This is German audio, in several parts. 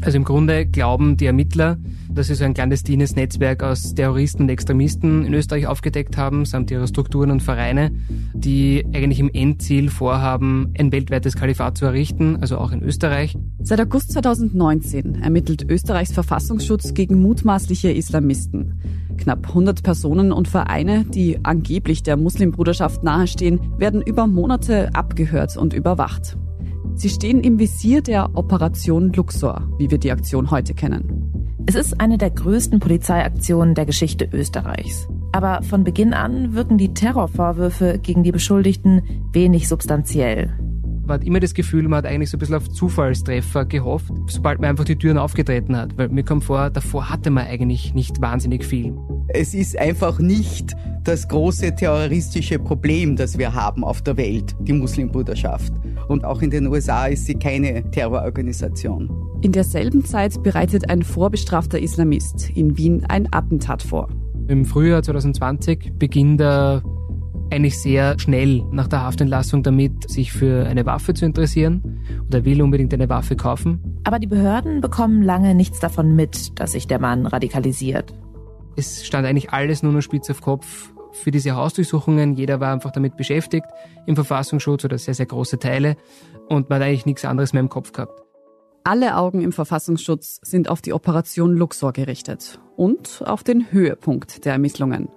Also im Grunde glauben die Ermittler, dass sie so ein clandestines Netzwerk aus Terroristen und Extremisten in Österreich aufgedeckt haben, samt ihrer Strukturen und Vereine, die eigentlich im Endziel vorhaben, ein weltweites Kalifat zu errichten, also auch in Österreich. Seit August 2019 ermittelt Österreichs Verfassungsschutz gegen mutmaßliche Islamisten. Knapp 100 Personen und Vereine, die angeblich der Muslimbruderschaft nahestehen, werden über Monate abgehört und überwacht. Sie stehen im Visier der Operation Luxor, wie wir die Aktion heute kennen. Es ist eine der größten Polizeiaktionen der Geschichte Österreichs. Aber von Beginn an wirken die Terrorvorwürfe gegen die Beschuldigten wenig substanziell. Man hat immer das Gefühl, man hat eigentlich so ein bisschen auf Zufallstreffer gehofft, sobald man einfach die Türen aufgetreten hat. Weil mir kommt vor, davor hatte man eigentlich nicht wahnsinnig viel. Es ist einfach nicht das große terroristische Problem, das wir haben auf der Welt, die Muslimbruderschaft. Und auch in den USA ist sie keine Terrororganisation. In derselben Zeit bereitet ein vorbestrafter Islamist in Wien ein Attentat vor. Im Frühjahr 2020 beginnt er eigentlich sehr schnell nach der Haftentlassung damit, sich für eine Waffe zu interessieren oder will unbedingt eine Waffe kaufen. Aber die Behörden bekommen lange nichts davon mit, dass sich der Mann radikalisiert. Es stand eigentlich alles nur noch spitz auf Kopf für diese Hausdurchsuchungen. Jeder war einfach damit beschäftigt im Verfassungsschutz oder sehr, sehr große Teile und man hat eigentlich nichts anderes mehr im Kopf gehabt. Alle Augen im Verfassungsschutz sind auf die Operation Luxor gerichtet und auf den Höhepunkt der Ermittlungen.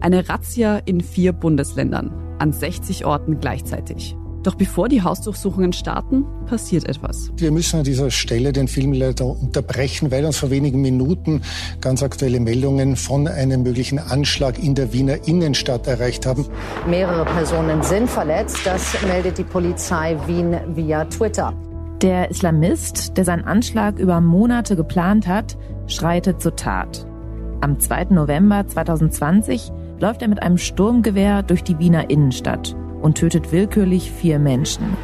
Eine Razzia in vier Bundesländern, an 60 Orten gleichzeitig. Doch bevor die Hausdurchsuchungen starten, passiert etwas. Wir müssen an dieser Stelle den Film leider unterbrechen, weil uns vor wenigen Minuten ganz aktuelle Meldungen von einem möglichen Anschlag in der Wiener Innenstadt erreicht haben. Mehrere Personen sind verletzt, das meldet die Polizei Wien via Twitter. Der Islamist, der seinen Anschlag über Monate geplant hat, schreitet zur Tat. Am 2. November 2020 läuft er mit einem Sturmgewehr durch die Wiener Innenstadt und tötet willkürlich vier Menschen.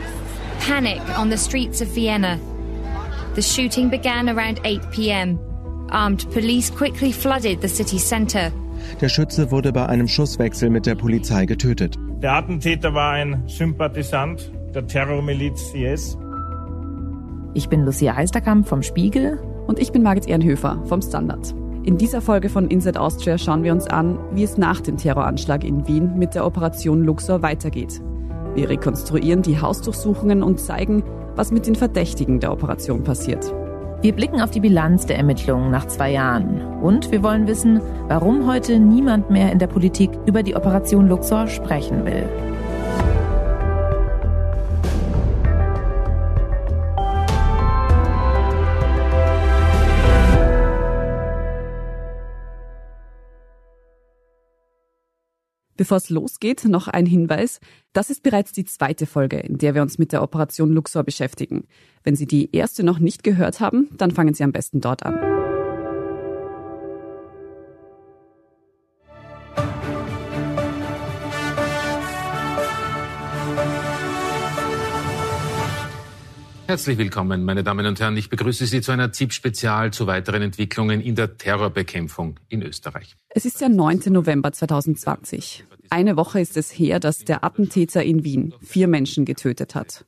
Panic on the streets of Vienna. The shooting began around 8 p.m. Armed police quickly flooded the city center. Der Schütze wurde bei einem Schusswechsel mit der Polizei getötet. Der Attentäter war ein Sympathisant der Terrormiliz IS. Ich bin Lucia Heisterkamp vom Spiegel. Und ich bin Margit Ehrenhöfer vom Standard. In dieser Folge von Inside Austria schauen wir uns an, wie es nach dem Terroranschlag in Wien mit der Operation Luxor weitergeht. Wir rekonstruieren die Hausdurchsuchungen und zeigen, was mit den Verdächtigen der Operation passiert. Wir blicken auf die Bilanz der Ermittlungen nach zwei Jahren. Und wir wollen wissen, warum heute niemand mehr in der Politik über die Operation Luxor sprechen will. Bevor es losgeht, noch ein Hinweis. Das ist bereits die zweite Folge, in der wir uns mit der Operation Luxor beschäftigen. Wenn Sie die erste noch nicht gehört haben, dann fangen Sie am besten dort an. Herzlich willkommen, meine Damen und Herren. Ich begrüße Sie zu einer ZIP-Spezial zu weiteren Entwicklungen in der Terrorbekämpfung in Österreich. Es ist der 9. November 2020. Eine Woche ist es her, dass der Attentäter in Wien vier Menschen getötet hat.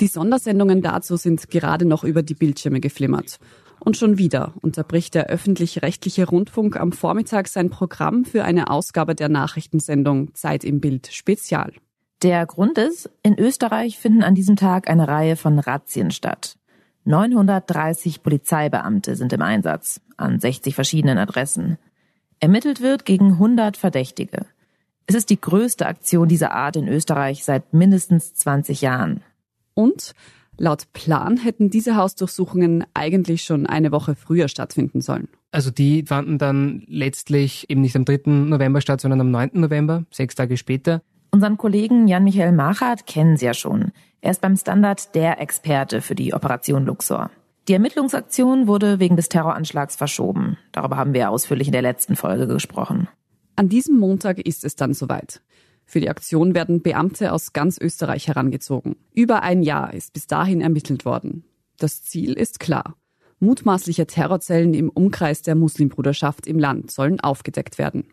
Die Sondersendungen dazu sind gerade noch über die Bildschirme geflimmert. Und schon wieder unterbricht der öffentlich-rechtliche Rundfunk am Vormittag sein Programm für eine Ausgabe der Nachrichtensendung Zeit im Bild Spezial. Der Grund ist, in Österreich finden an diesem Tag eine Reihe von Razzien statt. 930 Polizeibeamte sind im Einsatz an 60 verschiedenen Adressen. Ermittelt wird gegen 100 Verdächtige. Es ist die größte Aktion dieser Art in Österreich seit mindestens 20 Jahren. Und laut Plan hätten diese Hausdurchsuchungen eigentlich schon eine Woche früher stattfinden sollen. Also die fanden dann letztlich eben nicht am 3. November statt, sondern am 9. November, sechs Tage später. Unseren Kollegen Jan-Michael Machert kennen Sie ja schon. Er ist beim Standard der Experte für die Operation Luxor. Die Ermittlungsaktion wurde wegen des Terroranschlags verschoben. Darüber haben wir ausführlich in der letzten Folge gesprochen. An diesem Montag ist es dann soweit. Für die Aktion werden Beamte aus ganz Österreich herangezogen. Über ein Jahr ist bis dahin ermittelt worden. Das Ziel ist klar. Mutmaßliche Terrorzellen im Umkreis der Muslimbruderschaft im Land sollen aufgedeckt werden.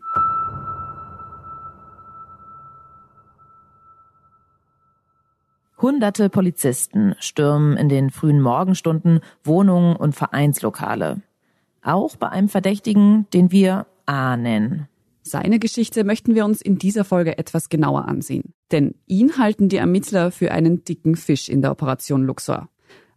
Hunderte Polizisten stürmen in den frühen Morgenstunden Wohnungen und Vereinslokale. Auch bei einem Verdächtigen, den wir A nennen. Seine Geschichte möchten wir uns in dieser Folge etwas genauer ansehen. Denn ihn halten die Ermittler für einen dicken Fisch in der Operation Luxor.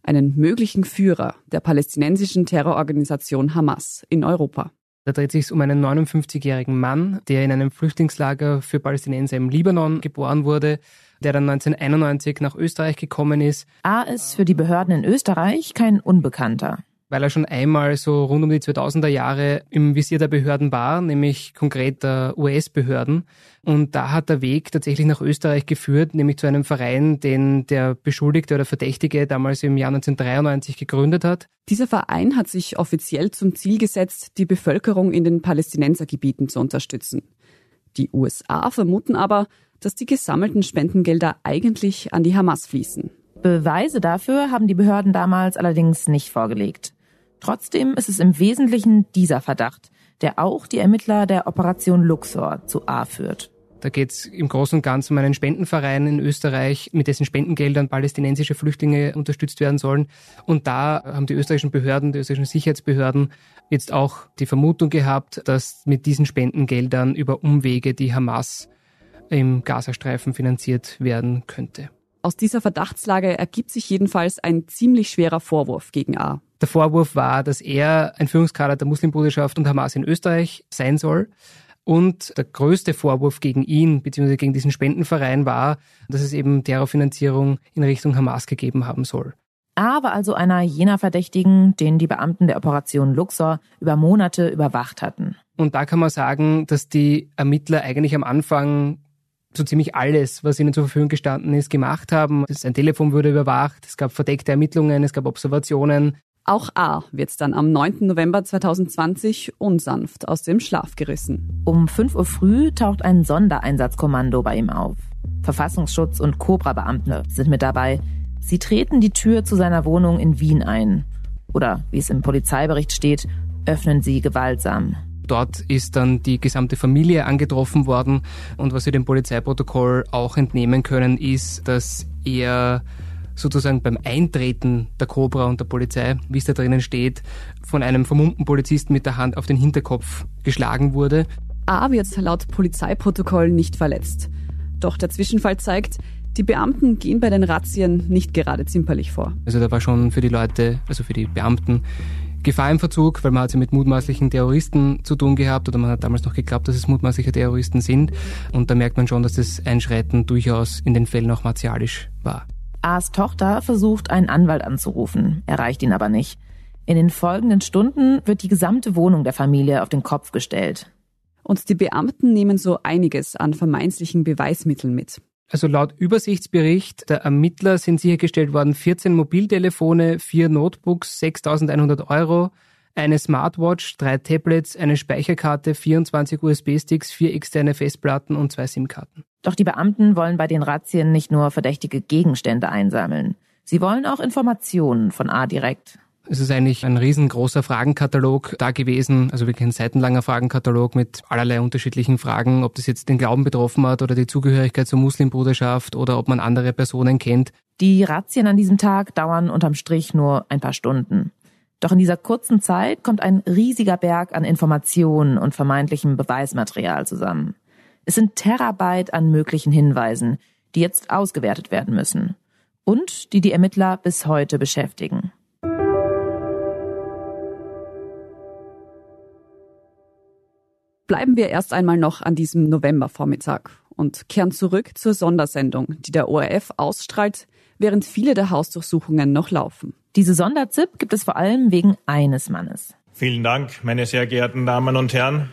Einen möglichen Führer der palästinensischen Terrororganisation Hamas in Europa. Da dreht sich um einen 59-jährigen Mann, der in einem Flüchtlingslager für Palästinenser im Libanon geboren wurde, der dann 1991 nach Österreich gekommen ist. A ist für die Behörden in Österreich kein Unbekannter weil er schon einmal so rund um die 2000er Jahre im Visier der Behörden war, nämlich konkret der US-Behörden. Und da hat der Weg tatsächlich nach Österreich geführt, nämlich zu einem Verein, den der Beschuldigte oder Verdächtige damals im Jahr 1993 gegründet hat. Dieser Verein hat sich offiziell zum Ziel gesetzt, die Bevölkerung in den Palästinensergebieten zu unterstützen. Die USA vermuten aber, dass die gesammelten Spendengelder eigentlich an die Hamas fließen. Beweise dafür haben die Behörden damals allerdings nicht vorgelegt. Trotzdem ist es im Wesentlichen dieser Verdacht, der auch die Ermittler der Operation Luxor zu A führt. Da geht es im Großen und Ganzen um einen Spendenverein in Österreich, mit dessen Spendengeldern palästinensische Flüchtlinge unterstützt werden sollen. Und da haben die österreichischen Behörden, die österreichischen Sicherheitsbehörden jetzt auch die Vermutung gehabt, dass mit diesen Spendengeldern über Umwege die Hamas im Gazastreifen finanziert werden könnte. Aus dieser Verdachtslage ergibt sich jedenfalls ein ziemlich schwerer Vorwurf gegen A. Der Vorwurf war, dass er ein Führungskader der Muslimbruderschaft und Hamas in Österreich sein soll. Und der größte Vorwurf gegen ihn bzw. gegen diesen Spendenverein war, dass es eben Terrorfinanzierung in Richtung Hamas gegeben haben soll. A war also einer jener Verdächtigen, den die Beamten der Operation Luxor über Monate überwacht hatten. Und da kann man sagen, dass die Ermittler eigentlich am Anfang so ziemlich alles, was ihnen zur Verfügung gestanden ist, gemacht haben. Sein Telefon wurde überwacht, es gab verdeckte Ermittlungen, es gab Observationen. Auch A wird dann am 9. November 2020 unsanft aus dem Schlaf gerissen. Um 5 Uhr früh taucht ein Sondereinsatzkommando bei ihm auf. Verfassungsschutz und Cobra-Beamte sind mit dabei. Sie treten die Tür zu seiner Wohnung in Wien ein. Oder, wie es im Polizeibericht steht, öffnen sie gewaltsam. Dort ist dann die gesamte Familie angetroffen worden. Und was wir dem Polizeiprotokoll auch entnehmen können, ist, dass er sozusagen beim Eintreten der Cobra und der Polizei, wie es da drinnen steht, von einem vermummten Polizisten mit der Hand auf den Hinterkopf geschlagen wurde. A wird laut Polizeiprotokoll nicht verletzt. Doch der Zwischenfall zeigt, die Beamten gehen bei den Razzien nicht gerade zimperlich vor. Also da war schon für die Leute, also für die Beamten, Gefahr im Verzug, weil man hat sie mit mutmaßlichen Terroristen zu tun gehabt oder man hat damals noch geglaubt, dass es mutmaßliche Terroristen sind. Und da merkt man schon, dass das Einschreiten durchaus in den Fällen auch martialisch war. A's Tochter versucht, einen Anwalt anzurufen, erreicht ihn aber nicht. In den folgenden Stunden wird die gesamte Wohnung der Familie auf den Kopf gestellt. Und die Beamten nehmen so einiges an vermeintlichen Beweismitteln mit. Also laut Übersichtsbericht der Ermittler sind sichergestellt worden 14 Mobiltelefone, vier Notebooks, 6.100 Euro, eine Smartwatch, drei Tablets, eine Speicherkarte, 24 USB-Sticks, vier externe Festplatten und zwei SIM-Karten. Doch die Beamten wollen bei den Razzien nicht nur verdächtige Gegenstände einsammeln. Sie wollen auch Informationen von A direkt. Es ist eigentlich ein riesengroßer Fragenkatalog da gewesen, also wirklich ein seitenlanger Fragenkatalog mit allerlei unterschiedlichen Fragen, ob das jetzt den Glauben betroffen hat oder die Zugehörigkeit zur Muslimbruderschaft oder ob man andere Personen kennt. Die Razzien an diesem Tag dauern unterm Strich nur ein paar Stunden. Doch in dieser kurzen Zeit kommt ein riesiger Berg an Informationen und vermeintlichem Beweismaterial zusammen. Es sind Terabyte an möglichen Hinweisen, die jetzt ausgewertet werden müssen und die die Ermittler bis heute beschäftigen. Bleiben wir erst einmal noch an diesem Novembervormittag und kehren zurück zur Sondersendung, die der ORF ausstrahlt, während viele der Hausdurchsuchungen noch laufen. Diese Sonderzip gibt es vor allem wegen eines Mannes. Vielen Dank, meine sehr geehrten Damen und Herren.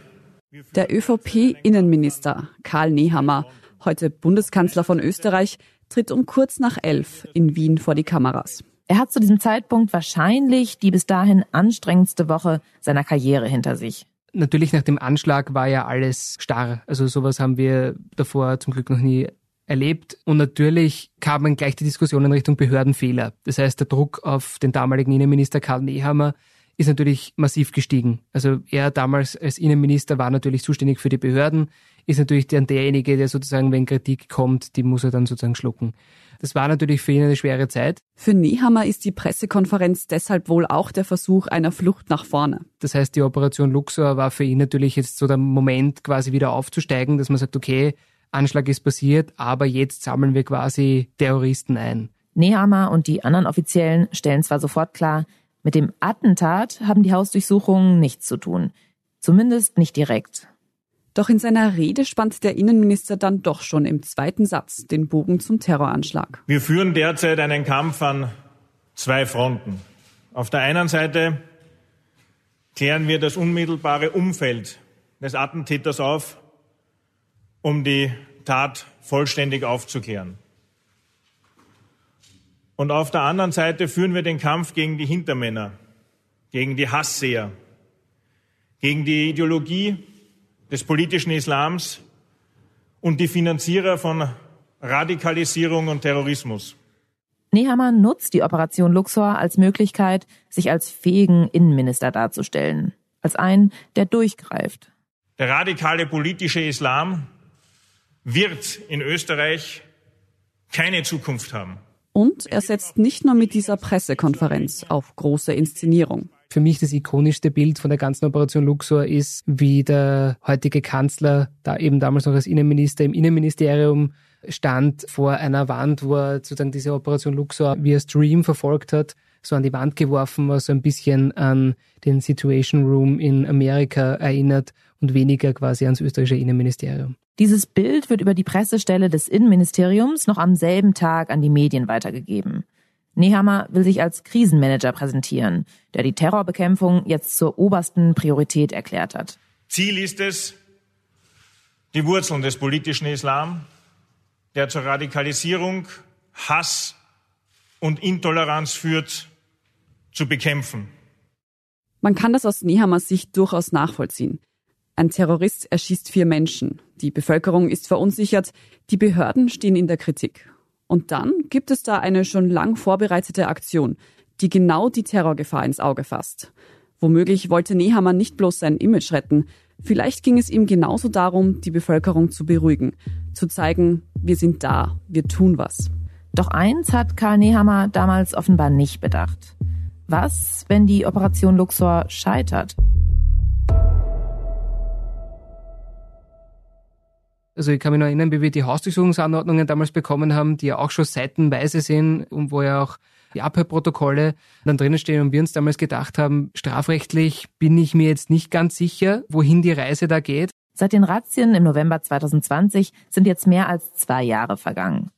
Der ÖVP-Innenminister Karl Nehammer, heute Bundeskanzler von Österreich, tritt um kurz nach elf in Wien vor die Kameras. Er hat zu diesem Zeitpunkt wahrscheinlich die bis dahin anstrengendste Woche seiner Karriere hinter sich. Natürlich nach dem Anschlag war ja alles starr. Also sowas haben wir davor zum Glück noch nie erlebt. Und natürlich kamen gleich die Diskussionen Richtung Behördenfehler. Das heißt, der Druck auf den damaligen Innenminister Karl Nehammer ist natürlich massiv gestiegen. Also er damals als Innenminister war natürlich zuständig für die Behörden. ist natürlich dann derjenige, der sozusagen, wenn Kritik kommt, die muss er dann sozusagen schlucken. Das war natürlich für ihn eine schwere Zeit. Für Nehammer ist die Pressekonferenz deshalb wohl auch der Versuch einer Flucht nach vorne. Das heißt, die Operation Luxor war für ihn natürlich jetzt so der Moment, quasi wieder aufzusteigen, dass man sagt, okay, Anschlag ist passiert, aber jetzt sammeln wir quasi Terroristen ein. Nehammer und die anderen Offiziellen stellen zwar sofort klar, mit dem Attentat haben die Hausdurchsuchungen nichts zu tun. Zumindest nicht direkt. Doch in seiner Rede spannt der Innenminister dann doch schon im zweiten Satz den Bogen zum Terroranschlag. Wir führen derzeit einen Kampf an zwei Fronten. Auf der einen Seite klären wir das unmittelbare Umfeld des Attentäters auf, um die Tat vollständig aufzuklären. Und auf der anderen Seite führen wir den Kampf gegen die Hintermänner, gegen die Hassseher, gegen die Ideologie des politischen Islams und die Finanzierer von Radikalisierung und Terrorismus. Nehammer nutzt die Operation Luxor als Möglichkeit, sich als fähigen Innenminister darzustellen, als einen, der durchgreift. Der radikale politische Islam wird in Österreich keine Zukunft haben. Und er setzt nicht nur mit dieser Pressekonferenz auf große Inszenierung. Für mich das ikonischste Bild von der ganzen Operation Luxor ist, wie der heutige Kanzler, da eben damals noch als Innenminister im Innenministerium stand vor einer Wand, wo er sozusagen diese Operation Luxor via Stream verfolgt hat, so an die Wand geworfen, was so ein bisschen an den Situation Room in Amerika erinnert und weniger quasi ans österreichische Innenministerium. Dieses Bild wird über die Pressestelle des Innenministeriums noch am selben Tag an die Medien weitergegeben. Nehammer will sich als Krisenmanager präsentieren, der die Terrorbekämpfung jetzt zur obersten Priorität erklärt hat. Ziel ist es, die Wurzeln des politischen Islam, der zur Radikalisierung, Hass und Intoleranz führt, zu bekämpfen. Man kann das aus Nehammers Sicht durchaus nachvollziehen. Ein Terrorist erschießt vier Menschen. Die Bevölkerung ist verunsichert. Die Behörden stehen in der Kritik. Und dann gibt es da eine schon lang vorbereitete Aktion, die genau die Terrorgefahr ins Auge fasst. Womöglich wollte Nehammer nicht bloß sein Image retten. Vielleicht ging es ihm genauso darum, die Bevölkerung zu beruhigen, zu zeigen, wir sind da, wir tun was. Doch eins hat Karl Nehammer damals offenbar nicht bedacht. Was, wenn die Operation Luxor scheitert? Also ich kann mich noch erinnern, wie wir die Hausdurchsuchungsanordnungen damals bekommen haben, die ja auch schon seitenweise sind und wo ja auch die Abhörprotokolle dann drinnen stehen und wir uns damals gedacht haben, strafrechtlich bin ich mir jetzt nicht ganz sicher, wohin die Reise da geht. Seit den Razzien im November 2020 sind jetzt mehr als zwei Jahre vergangen.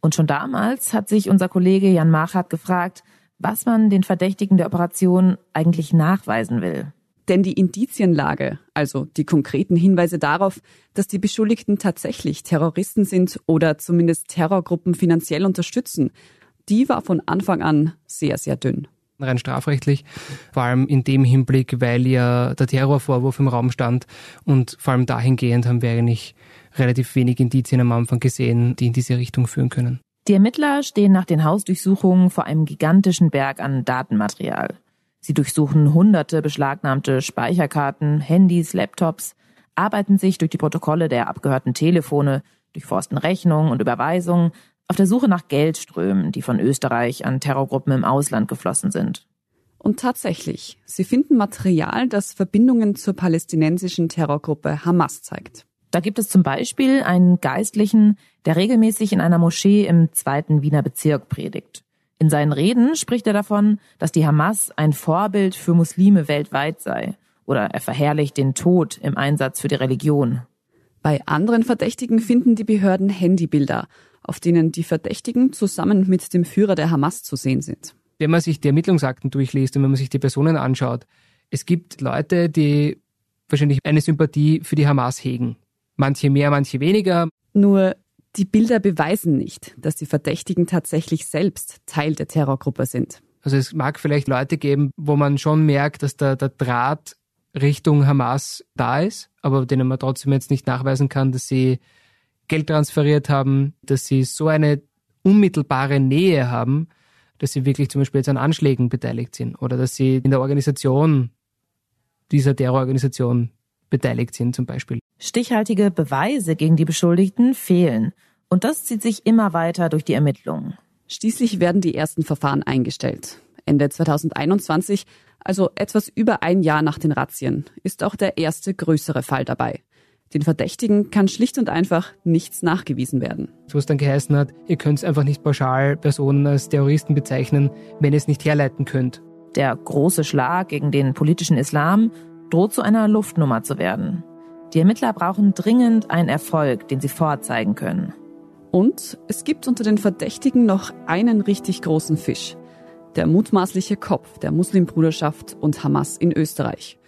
Und schon damals hat sich unser Kollege Jan Machat gefragt, was man den Verdächtigen der Operation eigentlich nachweisen will. Denn die Indizienlage, also die konkreten Hinweise darauf, dass die Beschuldigten tatsächlich Terroristen sind oder zumindest Terrorgruppen finanziell unterstützen, die war von Anfang an sehr, sehr dünn. Rein strafrechtlich, vor allem in dem Hinblick, weil ja der Terrorvorwurf im Raum stand und vor allem dahingehend haben wir eigentlich relativ wenig Indizien am Anfang gesehen, die in diese Richtung führen können. Die Ermittler stehen nach den Hausdurchsuchungen vor einem gigantischen Berg an Datenmaterial. Sie durchsuchen hunderte beschlagnahmte Speicherkarten, Handys, Laptops, arbeiten sich durch die Protokolle der abgehörten Telefone, durchforsten Rechnungen und Überweisungen auf der Suche nach Geldströmen, die von Österreich an Terrorgruppen im Ausland geflossen sind. Und tatsächlich, sie finden Material, das Verbindungen zur palästinensischen Terrorgruppe Hamas zeigt. Da gibt es zum Beispiel einen Geistlichen, der regelmäßig in einer Moschee im zweiten Wiener Bezirk predigt. In seinen Reden spricht er davon, dass die Hamas ein Vorbild für Muslime weltweit sei oder er verherrlicht den Tod im Einsatz für die Religion. Bei anderen Verdächtigen finden die Behörden Handybilder, auf denen die Verdächtigen zusammen mit dem Führer der Hamas zu sehen sind. Wenn man sich die Ermittlungsakten durchliest und wenn man sich die Personen anschaut, es gibt Leute, die wahrscheinlich eine Sympathie für die Hamas hegen. Manche mehr, manche weniger. Nur die Bilder beweisen nicht, dass die Verdächtigen tatsächlich selbst Teil der Terrorgruppe sind. Also es mag vielleicht Leute geben, wo man schon merkt, dass der, der Draht Richtung Hamas da ist, aber denen man trotzdem jetzt nicht nachweisen kann, dass sie Geld transferiert haben, dass sie so eine unmittelbare Nähe haben, dass sie wirklich zum Beispiel jetzt an Anschlägen beteiligt sind oder dass sie in der Organisation dieser Terrororganisation beteiligt sind zum Beispiel. Stichhaltige Beweise gegen die Beschuldigten fehlen. Und das zieht sich immer weiter durch die Ermittlungen. Schließlich werden die ersten Verfahren eingestellt. Ende 2021, also etwas über ein Jahr nach den Razzien, ist auch der erste größere Fall dabei. Den Verdächtigen kann schlicht und einfach nichts nachgewiesen werden. Wo es dann geheißen hat, ihr könnt einfach nicht pauschal Personen als Terroristen bezeichnen, wenn ihr es nicht herleiten könnt. Der große Schlag gegen den politischen Islam droht zu einer Luftnummer zu werden. Die Ermittler brauchen dringend einen Erfolg, den sie vorzeigen können. Und es gibt unter den Verdächtigen noch einen richtig großen Fisch. Der mutmaßliche Kopf der Muslimbruderschaft und Hamas in Österreich.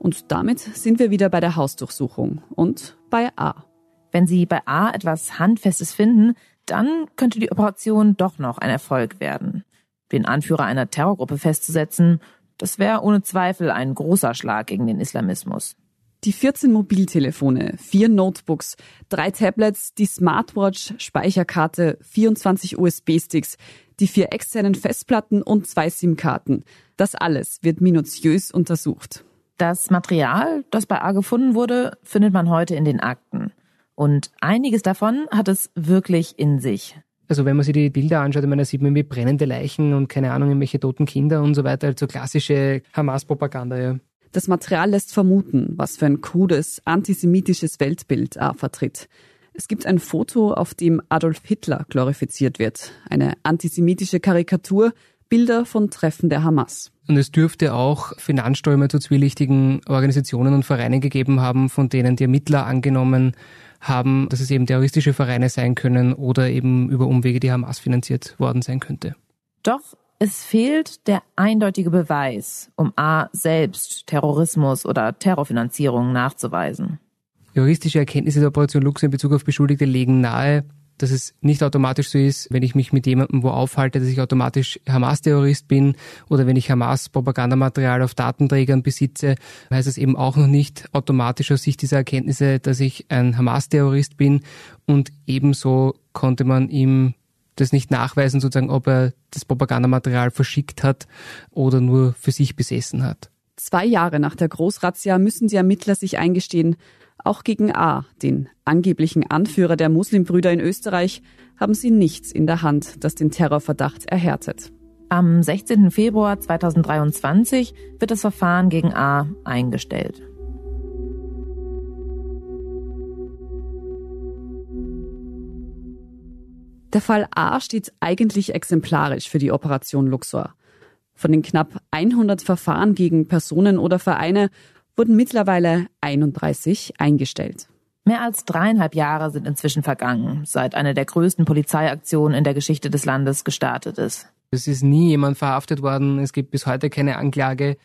Und damit sind wir wieder bei der Hausdurchsuchung und bei A. Wenn Sie bei A etwas Handfestes finden, dann könnte die Operation doch noch ein Erfolg werden. Den Anführer einer Terrorgruppe festzusetzen, das wäre ohne Zweifel ein großer Schlag gegen den Islamismus. Die 14 Mobiltelefone, vier Notebooks, drei Tablets, die Smartwatch, Speicherkarte, 24 USB-Sticks, die vier externen Festplatten und zwei SIM-Karten. Das alles wird minutiös untersucht. Das Material, das bei A gefunden wurde, findet man heute in den Akten. Und einiges davon hat es wirklich in sich. Also wenn man sich die Bilder anschaut, ich meine, da sieht man irgendwie brennende Leichen und keine Ahnung, irgendwelche toten Kinder und so weiter, also klassische Hamas-Propaganda, ja. Das Material lässt vermuten, was für ein krudes, antisemitisches Weltbild A vertritt. Es gibt ein Foto, auf dem Adolf Hitler glorifiziert wird, eine antisemitische Karikatur, Bilder von Treffen der Hamas. Und es dürfte auch Finanzströme zu zwielichtigen Organisationen und Vereinen gegeben haben, von denen die Ermittler angenommen haben, dass es eben terroristische Vereine sein können oder eben über Umwege die Hamas finanziert worden sein könnte. Doch es fehlt der eindeutige Beweis, um A selbst Terrorismus oder Terrorfinanzierung nachzuweisen. Juristische Erkenntnisse der Operation Lux in Bezug auf Beschuldigte legen nahe, dass es nicht automatisch so ist, wenn ich mich mit jemandem wo aufhalte, dass ich automatisch Hamas-Terrorist bin oder wenn ich Hamas-Propagandamaterial auf Datenträgern besitze, heißt es eben auch noch nicht automatisch aus Sicht dieser Erkenntnisse, dass ich ein Hamas-Terrorist bin und ebenso konnte man ihm das nicht nachweisen, sozusagen, ob er das Propagandamaterial verschickt hat oder nur für sich besessen hat. Zwei Jahre nach der Großrazzia müssen die Ermittler sich eingestehen, auch gegen A, den angeblichen Anführer der Muslimbrüder in Österreich, haben sie nichts in der Hand, das den Terrorverdacht erhärtet. Am 16. Februar 2023 wird das Verfahren gegen A eingestellt. Der Fall A steht eigentlich exemplarisch für die Operation Luxor. Von den knapp 100 Verfahren gegen Personen oder Vereine wurden mittlerweile 31 eingestellt. Mehr als dreieinhalb Jahre sind inzwischen vergangen, seit eine der größten Polizeiaktionen in der Geschichte des Landes gestartet ist. Es ist nie jemand verhaftet worden, es gibt bis heute keine Anklage.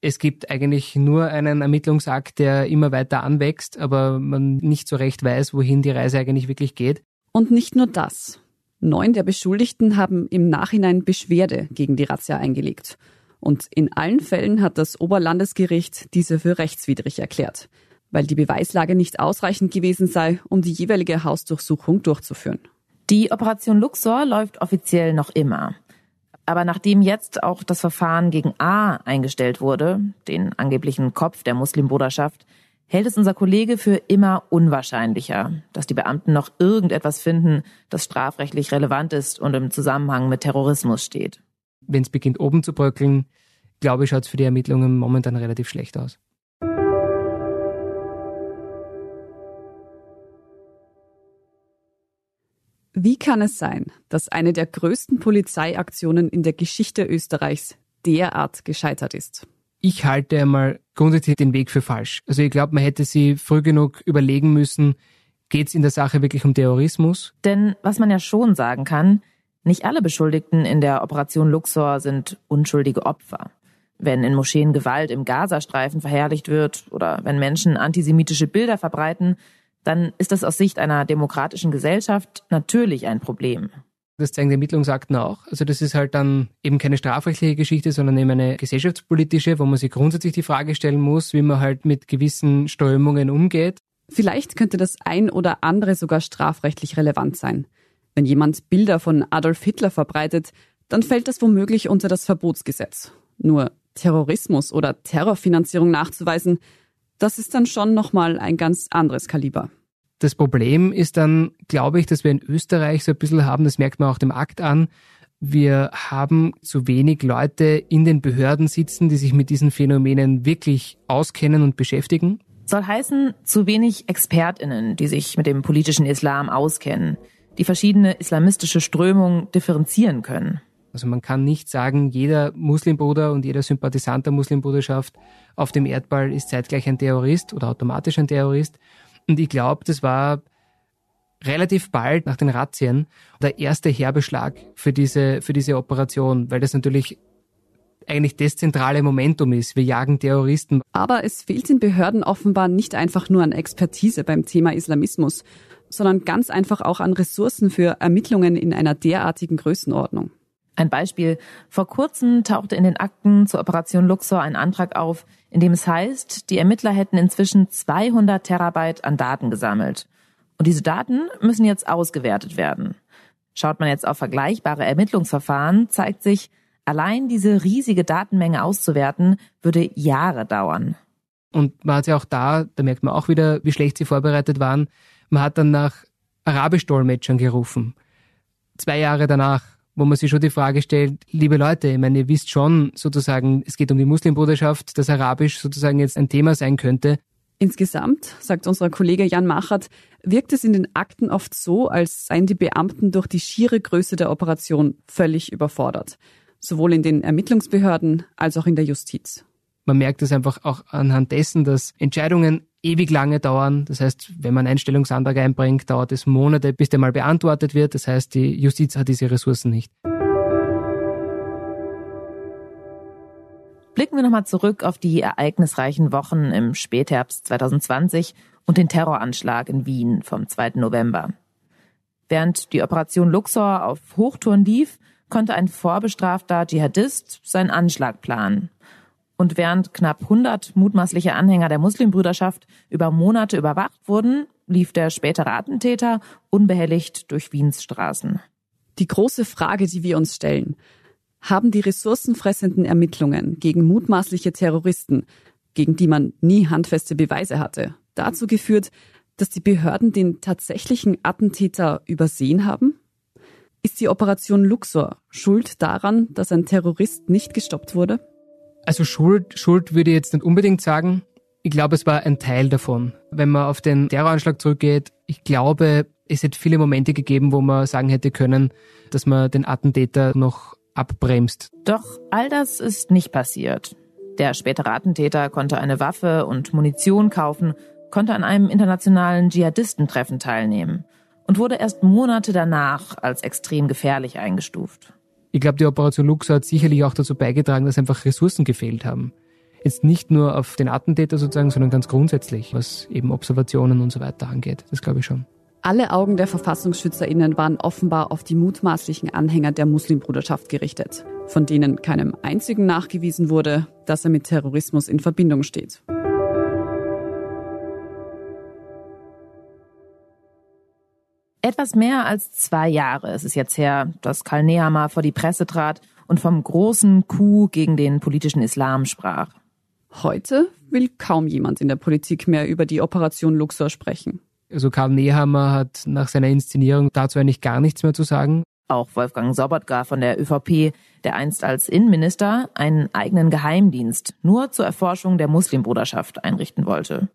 Es gibt eigentlich nur einen Ermittlungsakt, der immer weiter anwächst, aber man nicht so recht weiß, wohin die Reise eigentlich wirklich geht. Und nicht nur das. Neun der Beschuldigten haben im Nachhinein Beschwerde gegen die Razzia eingelegt. Und in allen Fällen hat das Oberlandesgericht diese für rechtswidrig erklärt, weil die Beweislage nicht ausreichend gewesen sei, um die jeweilige Hausdurchsuchung durchzuführen. Die Operation Luxor läuft offiziell noch immer. Aber nachdem jetzt auch das Verfahren gegen A eingestellt wurde, den angeblichen Kopf der Muslimbruderschaft, hält es unser Kollege für immer unwahrscheinlicher, dass die Beamten noch irgendetwas finden, das strafrechtlich relevant ist und im Zusammenhang mit Terrorismus steht wenn es beginnt oben zu bröckeln, glaube ich, schaut es für die Ermittlungen momentan relativ schlecht aus. Wie kann es sein, dass eine der größten Polizeiaktionen in der Geschichte Österreichs derart gescheitert ist? Ich halte einmal grundsätzlich den Weg für falsch. Also ich glaube, man hätte sie früh genug überlegen müssen, geht es in der Sache wirklich um Terrorismus? Denn was man ja schon sagen kann, nicht alle Beschuldigten in der Operation Luxor sind unschuldige Opfer. Wenn in Moscheen Gewalt im Gazastreifen verherrlicht wird oder wenn Menschen antisemitische Bilder verbreiten, dann ist das aus Sicht einer demokratischen Gesellschaft natürlich ein Problem. Das zeigen die Ermittlungsakten auch. Also das ist halt dann eben keine strafrechtliche Geschichte, sondern eben eine gesellschaftspolitische, wo man sich grundsätzlich die Frage stellen muss, wie man halt mit gewissen Strömungen umgeht. Vielleicht könnte das ein oder andere sogar strafrechtlich relevant sein. Wenn jemand Bilder von Adolf Hitler verbreitet, dann fällt das womöglich unter das Verbotsgesetz. Nur Terrorismus oder Terrorfinanzierung nachzuweisen, Das ist dann schon nochmal ein ganz anderes Kaliber. Das Problem ist dann, glaube ich, dass wir in Österreich so ein bisschen haben, das merkt man auch dem Akt an, wir haben zu wenig Leute in den Behörden sitzen, die sich mit diesen Phänomenen wirklich auskennen und beschäftigen. Soll heißen, zu wenig Expertinnen, die sich mit dem politischen Islam auskennen, die verschiedene islamistische Strömungen differenzieren können. Also man kann nicht sagen, jeder Muslimbruder und jeder Sympathisant der Muslimbruderschaft auf dem Erdball ist zeitgleich ein Terrorist oder automatisch ein Terrorist. Und ich glaube, das war relativ bald nach den Razzien der erste Herbeschlag für diese, für diese Operation, weil das natürlich eigentlich das zentrale Momentum ist. Wir jagen Terroristen. Aber es fehlt den Behörden offenbar nicht einfach nur an Expertise beim Thema Islamismus, sondern ganz einfach auch an Ressourcen für Ermittlungen in einer derartigen Größenordnung. Ein Beispiel. Vor kurzem tauchte in den Akten zur Operation Luxor ein Antrag auf, in dem es heißt, die Ermittler hätten inzwischen 200 Terabyte an Daten gesammelt. Und diese Daten müssen jetzt ausgewertet werden. Schaut man jetzt auf vergleichbare Ermittlungsverfahren, zeigt sich, allein diese riesige Datenmenge auszuwerten, würde Jahre dauern. Und man hat ja auch da, da merkt man auch wieder, wie schlecht sie vorbereitet waren. Man hat dann nach Arabisch-Dolmetschern gerufen. Zwei Jahre danach, wo man sich schon die Frage stellt, liebe Leute, ich meine, ihr wisst schon sozusagen, es geht um die Muslimbruderschaft, dass Arabisch sozusagen jetzt ein Thema sein könnte. Insgesamt, sagt unser Kollege Jan Machert, wirkt es in den Akten oft so, als seien die Beamten durch die schiere Größe der Operation völlig überfordert. Sowohl in den Ermittlungsbehörden als auch in der Justiz. Man merkt es einfach auch anhand dessen, dass Entscheidungen ewig lange dauern. Das heißt, wenn man einen Einstellungsantrag einbringt, dauert es Monate, bis der mal beantwortet wird. Das heißt, die Justiz hat diese Ressourcen nicht. Blicken wir nochmal zurück auf die ereignisreichen Wochen im Spätherbst 2020 und den Terroranschlag in Wien vom 2. November. Während die Operation Luxor auf Hochtouren lief, konnte ein vorbestrafter Dschihadist seinen Anschlag planen. Und während knapp 100 mutmaßliche Anhänger der Muslimbrüderschaft über Monate überwacht wurden, lief der spätere Attentäter unbehelligt durch Wiens Straßen. Die große Frage, die wir uns stellen, haben die ressourcenfressenden Ermittlungen gegen mutmaßliche Terroristen, gegen die man nie handfeste Beweise hatte, dazu geführt, dass die Behörden den tatsächlichen Attentäter übersehen haben? Ist die Operation Luxor schuld daran, dass ein Terrorist nicht gestoppt wurde? Also Schuld, Schuld würde ich jetzt nicht unbedingt sagen. Ich glaube, es war ein Teil davon. Wenn man auf den Terroranschlag zurückgeht, ich glaube, es hätte viele Momente gegeben, wo man sagen hätte können, dass man den Attentäter noch abbremst. Doch all das ist nicht passiert. Der spätere Attentäter konnte eine Waffe und Munition kaufen, konnte an einem internationalen Dschihadistentreffen teilnehmen und wurde erst Monate danach als extrem gefährlich eingestuft. Ich glaube, die Operation Luxor hat sicherlich auch dazu beigetragen, dass einfach Ressourcen gefehlt haben. Jetzt nicht nur auf den Attentäter sozusagen, sondern ganz grundsätzlich, was eben Observationen und so weiter angeht. Das glaube ich schon. Alle Augen der VerfassungsschützerInnen waren offenbar auf die mutmaßlichen Anhänger der Muslimbruderschaft gerichtet, von denen keinem einzigen nachgewiesen wurde, dass er mit Terrorismus in Verbindung steht. Etwas mehr als zwei Jahre ist es jetzt her, dass Karl Nehammer vor die Presse trat und vom großen Coup gegen den politischen Islam sprach. Heute will kaum jemand in der Politik mehr über die Operation Luxor sprechen. Also Karl Nehammer hat nach seiner Inszenierung dazu eigentlich gar nichts mehr zu sagen. Auch Wolfgang Sobotka von der ÖVP, der einst als Innenminister einen eigenen Geheimdienst nur zur Erforschung der Muslimbruderschaft einrichten wollte.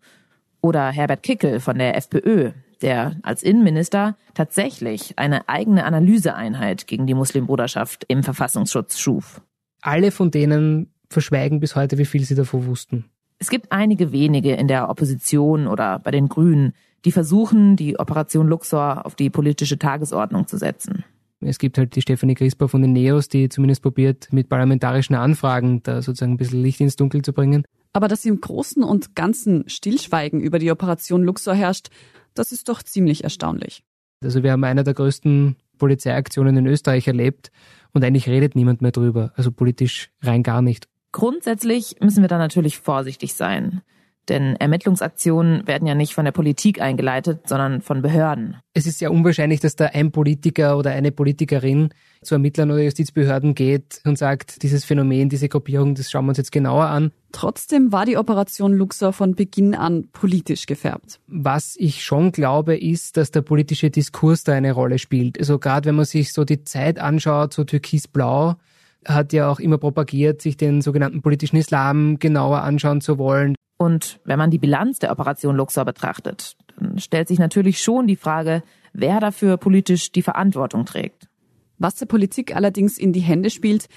Oder Herbert Kickel von der FPÖ, der als Innenminister tatsächlich eine eigene Analyseeinheit gegen die Muslimbruderschaft im Verfassungsschutz schuf. Alle von denen verschweigen bis heute, wie viel sie davor wussten. Es gibt einige wenige in der Opposition oder bei den Grünen, die versuchen, die Operation Luxor auf die politische Tagesordnung zu setzen. Es gibt halt die Stefanie Crisper von den Neos, die zumindest probiert, mit parlamentarischen Anfragen da sozusagen ein bisschen Licht ins Dunkel zu bringen. Aber dass im Großen und Ganzen Stillschweigen über die Operation Luxor herrscht, das ist doch ziemlich erstaunlich. Also wir haben eine der größten Polizeiaktionen in Österreich erlebt und eigentlich redet niemand mehr drüber, also politisch rein gar nicht. Grundsätzlich müssen wir da natürlich vorsichtig sein. Denn Ermittlungsaktionen werden ja nicht von der Politik eingeleitet, sondern von Behörden. Es ist sehr unwahrscheinlich, dass da ein Politiker oder eine Politikerin zu Ermittlern oder Justizbehörden geht und sagt, dieses Phänomen, diese Gruppierung, das schauen wir uns jetzt genauer an. Trotzdem war die Operation Luxor von Beginn an politisch gefärbt. Was ich schon glaube, ist, dass der politische Diskurs da eine Rolle spielt. Also gerade wenn man sich so die Zeit anschaut, so türkisblau, hat ja auch immer propagiert, sich den sogenannten politischen Islam genauer anschauen zu wollen. Und wenn man die Bilanz der Operation Luxor betrachtet, dann stellt sich natürlich schon die Frage, wer dafür politisch die Verantwortung trägt. Was der Politik allerdings in die Hände spielt,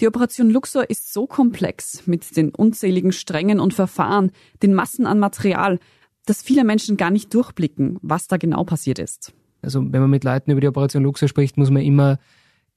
die Operation Luxor ist so komplex mit den unzähligen Strängen und Verfahren, den Massen an Material, dass viele Menschen gar nicht durchblicken, was da genau passiert ist. Also wenn man mit Leuten über die Operation Luxor spricht, muss man immer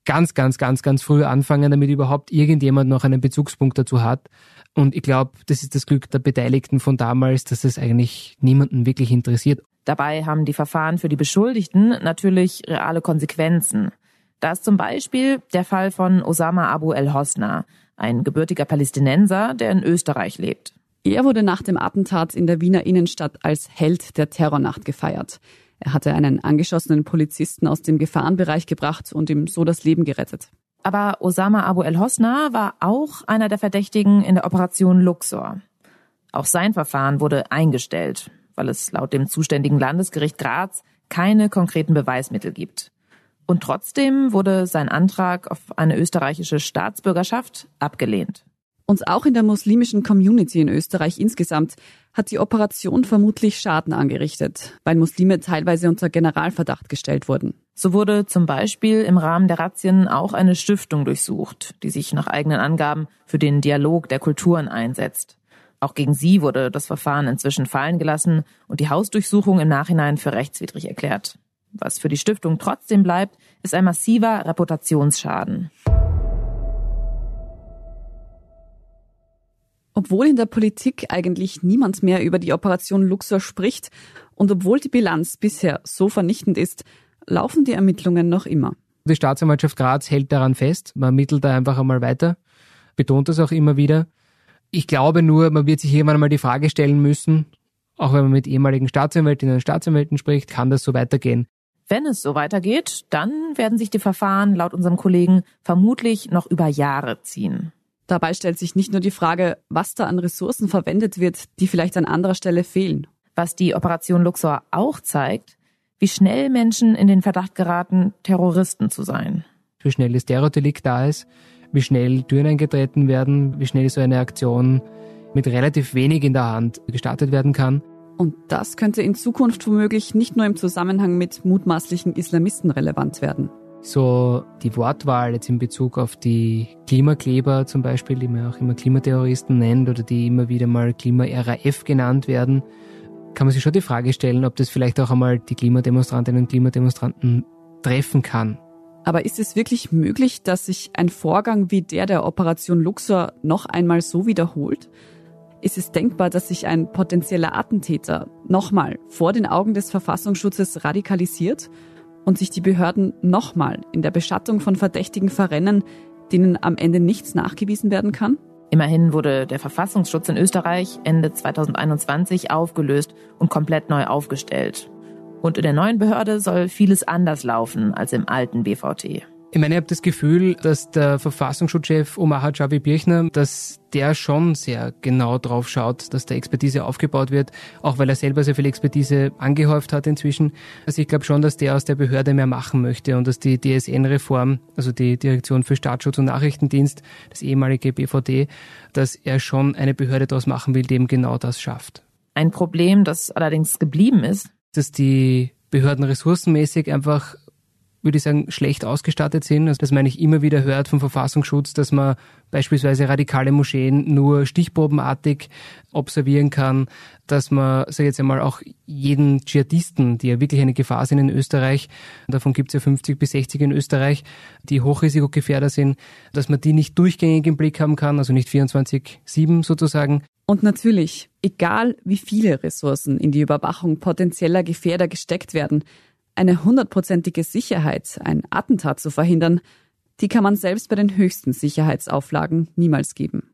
ganz, ganz, ganz, ganz früh anfangen, damit überhaupt irgendjemand noch einen Bezugspunkt dazu hat. Und ich glaube, das ist das Glück der Beteiligten von damals, dass es eigentlich niemanden wirklich interessiert. Dabei haben die Verfahren für die Beschuldigten natürlich reale Konsequenzen. Da ist zum Beispiel der Fall von Osama Abu el-Hosna, ein gebürtiger Palästinenser, der in Österreich lebt. Er wurde nach dem Attentat in der Wiener Innenstadt als Held der Terrornacht gefeiert. Er hatte einen angeschossenen Polizisten aus dem Gefahrenbereich gebracht und ihm so das Leben gerettet. Aber Osama Abu el-Hosna war auch einer der Verdächtigen in der Operation Luxor. Auch sein Verfahren wurde eingestellt, weil es laut dem zuständigen Landesgericht Graz keine konkreten Beweismittel gibt. Und trotzdem wurde sein Antrag auf eine österreichische Staatsbürgerschaft abgelehnt. Und auch in der muslimischen Community in Österreich insgesamt hat die Operation vermutlich Schaden angerichtet, weil Muslime teilweise unter Generalverdacht gestellt wurden. So wurde zum Beispiel im Rahmen der Razzien auch eine Stiftung durchsucht, die sich nach eigenen Angaben für den Dialog der Kulturen einsetzt. Auch gegen sie wurde das Verfahren inzwischen fallen gelassen und die Hausdurchsuchung im Nachhinein für rechtswidrig erklärt. Was für die Stiftung trotzdem bleibt, ist ein massiver Reputationsschaden. Obwohl in der Politik eigentlich niemand mehr über die Operation Luxor spricht und obwohl die Bilanz bisher so vernichtend ist, laufen die Ermittlungen noch immer. Die Staatsanwaltschaft Graz hält daran fest, man ermittelt da einfach einmal weiter, betont das auch immer wieder. Ich glaube nur, man wird sich irgendwann einmal die Frage stellen müssen, auch wenn man mit ehemaligen Staatsanwältinnen und Staatsanwälten spricht, kann das so weitergehen? Wenn es so weitergeht, dann werden sich die Verfahren laut unserem Kollegen vermutlich noch über Jahre ziehen. Dabei stellt sich nicht nur die Frage, was da an Ressourcen verwendet wird, die vielleicht an anderer Stelle fehlen. Was die Operation Luxor auch zeigt, wie schnell Menschen in den Verdacht geraten, Terroristen zu sein. Wie schnell das Terrordelikt da ist, wie schnell Türen eingetreten werden, wie schnell so eine Aktion mit relativ wenig in der Hand gestartet werden kann. Und das könnte in Zukunft womöglich nicht nur im Zusammenhang mit mutmaßlichen Islamisten relevant werden so die Wortwahl jetzt in Bezug auf die Klimakleber zum Beispiel, die man auch immer Klimaterroristen nennt oder die immer wieder mal Klima-RAF genannt werden, kann man sich schon die Frage stellen, ob das vielleicht auch einmal die Klimademonstrantinnen und Klimademonstranten treffen kann. Aber ist es wirklich möglich, dass sich ein Vorgang wie der der Operation Luxor noch einmal so wiederholt? Ist es denkbar, dass sich ein potenzieller Attentäter nochmal vor den Augen des Verfassungsschutzes radikalisiert und sich die Behörden nochmal in der Beschattung von Verdächtigen verrennen, denen am Ende nichts nachgewiesen werden kann? Immerhin wurde der Verfassungsschutz in Österreich Ende 2021 aufgelöst und komplett neu aufgestellt. Und in der neuen Behörde soll vieles anders laufen als im alten BVT. Ich meine, ich habe das Gefühl, dass der Verfassungsschutzchef Omar Hadjavi Birchner, dass der schon sehr genau drauf schaut, dass der Expertise aufgebaut wird, auch weil er selber sehr viel Expertise angehäuft hat inzwischen. Also ich glaube schon, dass der aus der Behörde mehr machen möchte und dass die DSN-Reform, also die Direktion für Staatsschutz und Nachrichtendienst, das ehemalige BVD, dass er schon eine Behörde daraus machen will, die eben genau das schafft. Ein Problem, das allerdings geblieben ist, dass die Behörden ressourcenmäßig einfach würde ich sagen, schlecht ausgestattet sind. Also, dass man eigentlich immer wieder hört vom Verfassungsschutz, dass man beispielsweise radikale Moscheen nur stichprobenartig observieren kann, dass man, sag ich jetzt einmal, auch jeden Dschihadisten, die ja wirklich eine Gefahr sind in Österreich, davon gibt es ja 50 bis 60 in Österreich, die Hochrisikogefährder sind, dass man die nicht durchgängig im Blick haben kann, also nicht 24-7 sozusagen. Und natürlich, egal wie viele Ressourcen in die Überwachung potenzieller Gefährder gesteckt werden, eine hundertprozentige Sicherheit, ein Attentat zu verhindern, die kann man selbst bei den höchsten Sicherheitsauflagen niemals geben.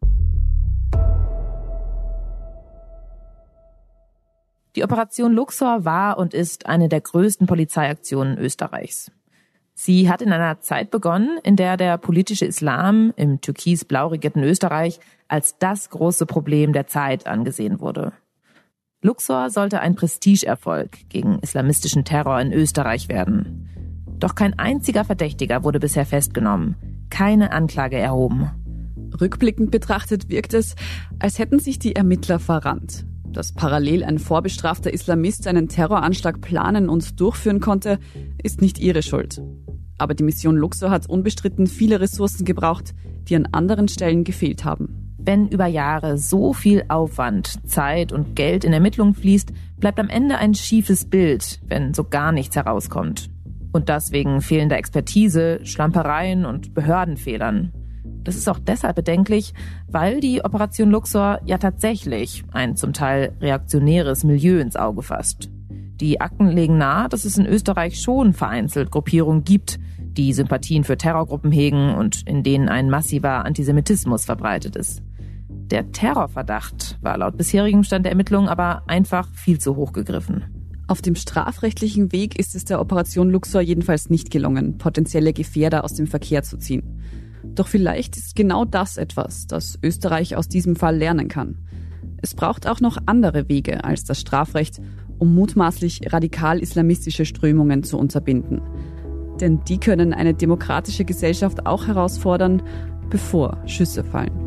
Die Operation Luxor war und ist eine der größten Polizeiaktionen Österreichs. Sie hat in einer Zeit begonnen, in der der politische Islam im türkis-blau regierten Österreich als das große Problem der Zeit angesehen wurde. Luxor sollte ein Prestigeerfolg gegen islamistischen Terror in Österreich werden. Doch kein einziger Verdächtiger wurde bisher festgenommen, keine Anklage erhoben. Rückblickend betrachtet wirkt es, als hätten sich die Ermittler verrannt. Dass parallel ein vorbestrafter Islamist einen Terroranschlag planen und durchführen konnte, ist nicht ihre Schuld. Aber die Mission Luxor hat unbestritten viele Ressourcen gebraucht, die an anderen Stellen gefehlt haben. Wenn über Jahre so viel Aufwand, Zeit und Geld in Ermittlungen fließt, bleibt am Ende ein schiefes Bild, wenn so gar nichts herauskommt. Und das wegen fehlender Expertise, Schlampereien und Behördenfehlern. Das ist auch deshalb bedenklich, weil die Operation Luxor ja tatsächlich ein zum Teil reaktionäres Milieu ins Auge fasst. Die Akten legen nahe, dass es in Österreich schon vereinzelt Gruppierungen gibt, die Sympathien für Terrorgruppen hegen und in denen ein massiver Antisemitismus verbreitet ist. Der Terrorverdacht war laut bisherigem Stand der Ermittlungen aber einfach viel zu hoch gegriffen. Auf dem strafrechtlichen Weg ist es der Operation Luxor jedenfalls nicht gelungen, potenzielle Gefährder aus dem Verkehr zu ziehen. Doch vielleicht ist genau das etwas, das Österreich aus diesem Fall lernen kann. Es braucht auch noch andere Wege als das Strafrecht, um mutmaßlich radikal-islamistische Strömungen zu unterbinden. Denn die können eine demokratische Gesellschaft auch herausfordern, bevor Schüsse fallen.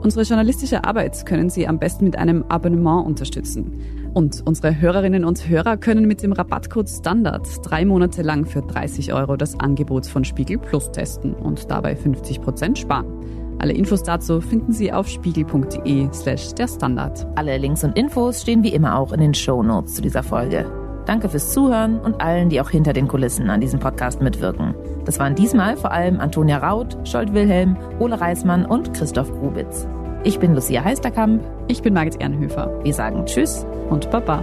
Unsere journalistische Arbeit können Sie am besten mit einem Abonnement unterstützen. Und unsere Hörerinnen und Hörer können mit dem Rabattcode Standard drei Monate lang für 30 Euro das Angebot von Spiegel Plus testen und dabei 50 Prozent sparen. Alle Infos dazu finden Sie auf spiegel.de slash der Standard. Alle Links und Infos stehen wie immer auch in den Show Notes zu dieser Folge. Danke fürs Zuhören und allen, die auch hinter den Kulissen an diesem Podcast mitwirken. Das waren diesmal vor allem Antonia Raut, Scholt Wilhelm, Ole Reismann und Christoph Grubitz. Ich bin Lucia Heisterkamp. Ich bin Margit Ehrenhöfer. Wir sagen Tschüss und Baba.